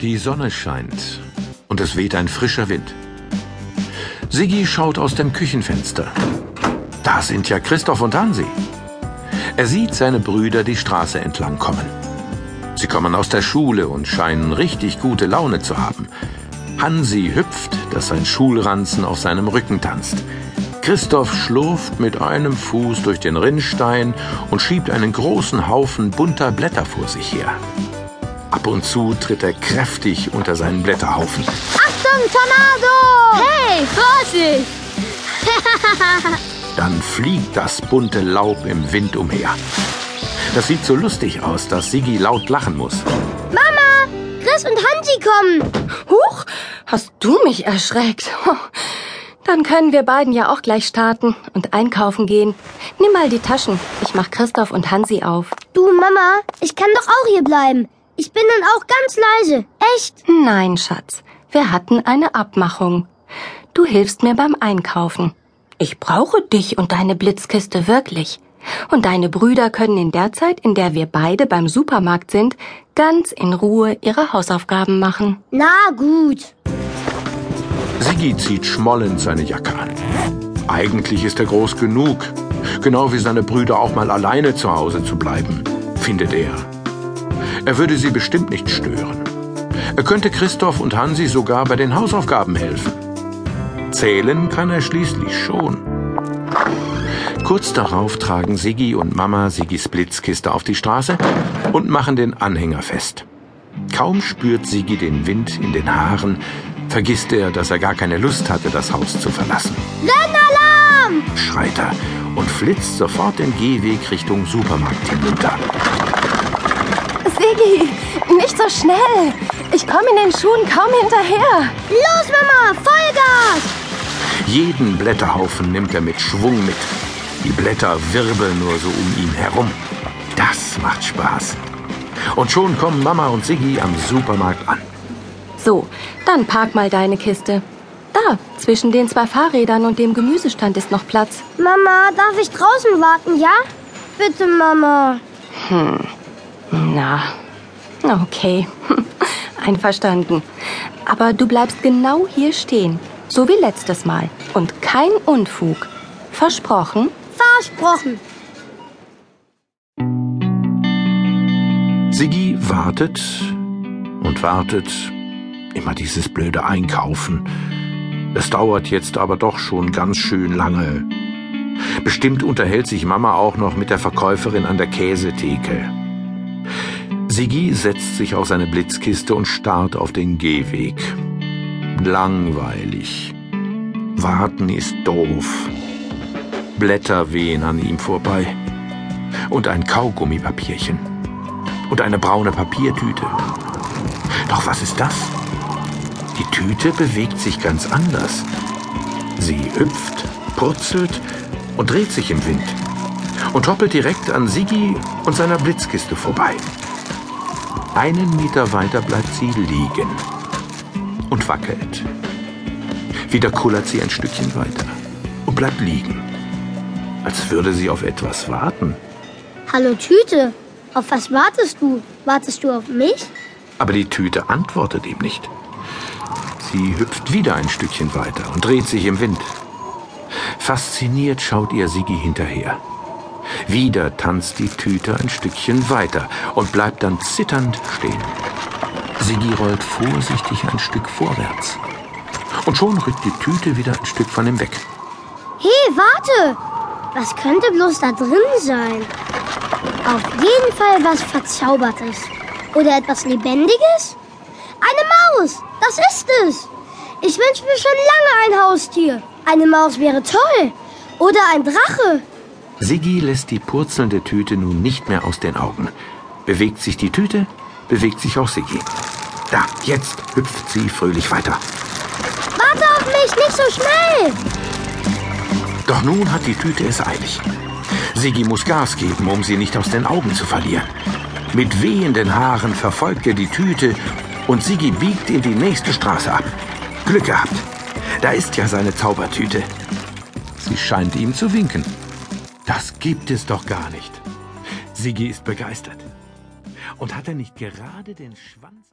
Die Sonne scheint und es weht ein frischer Wind. Siggi schaut aus dem Küchenfenster. Da sind ja Christoph und Hansi. Er sieht seine Brüder die Straße entlang kommen. Sie kommen aus der Schule und scheinen richtig gute Laune zu haben. Hansi hüpft, dass sein Schulranzen auf seinem Rücken tanzt. Christoph schlurft mit einem Fuß durch den Rinnstein und schiebt einen großen Haufen bunter Blätter vor sich her. Ab und zu tritt er kräftig unter seinen Blätterhaufen. Achtung, Tornado! Hey, Vorsicht! Dann fliegt das bunte Laub im Wind umher. Das sieht so lustig aus, dass Sigi laut lachen muss. Mama, Chris und Hansi kommen. Huch, hast du mich erschreckt? Dann können wir beiden ja auch gleich starten und einkaufen gehen. Nimm mal die Taschen. Ich mach Christoph und Hansi auf. Du, Mama, ich kann doch auch hier bleiben. Ich bin dann auch ganz leise. Echt? Nein, Schatz. Wir hatten eine Abmachung. Du hilfst mir beim Einkaufen. Ich brauche dich und deine Blitzkiste wirklich. Und deine Brüder können in der Zeit, in der wir beide beim Supermarkt sind, ganz in Ruhe ihre Hausaufgaben machen. Na gut. Sigi zieht schmollend seine Jacke an. Eigentlich ist er groß genug, genau wie seine Brüder auch mal alleine zu Hause zu bleiben, findet er. Er würde sie bestimmt nicht stören. Er könnte Christoph und Hansi sogar bei den Hausaufgaben helfen. Zählen kann er schließlich schon. Kurz darauf tragen Siggi und Mama Siggis Blitzkiste auf die Straße und machen den Anhänger fest. Kaum spürt Siggi den Wind in den Haaren, vergisst er, dass er gar keine Lust hatte, das Haus zu verlassen. Rennalarm! Schreit er und flitzt sofort den Gehweg Richtung Supermarkt hinunter. Siggi, nicht so schnell. Ich komme in den Schuhen kaum hinterher. Los, Mama, Vollgas! Jeden Blätterhaufen nimmt er mit Schwung mit. Die Blätter wirbeln nur so um ihn herum. Das macht Spaß. Und schon kommen Mama und Siggi am Supermarkt an. So, dann park mal deine Kiste. Da, zwischen den zwei Fahrrädern und dem Gemüsestand ist noch Platz. Mama, darf ich draußen warten, ja? Bitte, Mama. Na, okay. Einverstanden. Aber du bleibst genau hier stehen, so wie letztes Mal. Und kein Unfug. Versprochen? Versprochen. Siggi wartet und wartet. Immer dieses blöde Einkaufen. Es dauert jetzt aber doch schon ganz schön lange. Bestimmt unterhält sich Mama auch noch mit der Verkäuferin an der Käsetheke. Siggi setzt sich auf seine Blitzkiste und starrt auf den Gehweg. Langweilig. Warten ist doof. Blätter wehen an ihm vorbei. Und ein Kaugummipapierchen. Und eine braune Papiertüte. Doch was ist das? Die Tüte bewegt sich ganz anders. Sie hüpft, purzelt und dreht sich im Wind. Und hoppelt direkt an Siggi und seiner Blitzkiste vorbei. Einen Meter weiter bleibt sie liegen und wackelt. Wieder kullert sie ein Stückchen weiter und bleibt liegen, als würde sie auf etwas warten. Hallo, Tüte. Auf was wartest du? Wartest du auf mich? Aber die Tüte antwortet ihm nicht. Sie hüpft wieder ein Stückchen weiter und dreht sich im Wind. Fasziniert schaut ihr Sigi hinterher. Wieder tanzt die Tüte ein Stückchen weiter und bleibt dann zitternd stehen. Sigi rollt vorsichtig ein Stück vorwärts. Und schon rückt die Tüte wieder ein Stück von ihm weg. Hey, warte! Was könnte bloß da drin sein? Auf jeden Fall was Verzaubertes. Oder etwas Lebendiges? Eine Maus! Das ist es! Ich wünsche mir schon lange ein Haustier. Eine Maus wäre toll. Oder ein Drache. Siggi lässt die purzelnde Tüte nun nicht mehr aus den Augen. Bewegt sich die Tüte, bewegt sich auch Siggi. Da, jetzt hüpft sie fröhlich weiter. Warte auf mich, nicht so schnell! Doch nun hat die Tüte es eilig. Siggi muss Gas geben, um sie nicht aus den Augen zu verlieren. Mit wehenden Haaren verfolgt er die Tüte und Siggi biegt in die nächste Straße ab. Glück gehabt. Da ist ja seine Zaubertüte. Sie scheint ihm zu winken. Das gibt es doch gar nicht. Siggi ist begeistert. Und hat er nicht gerade den Schwanz...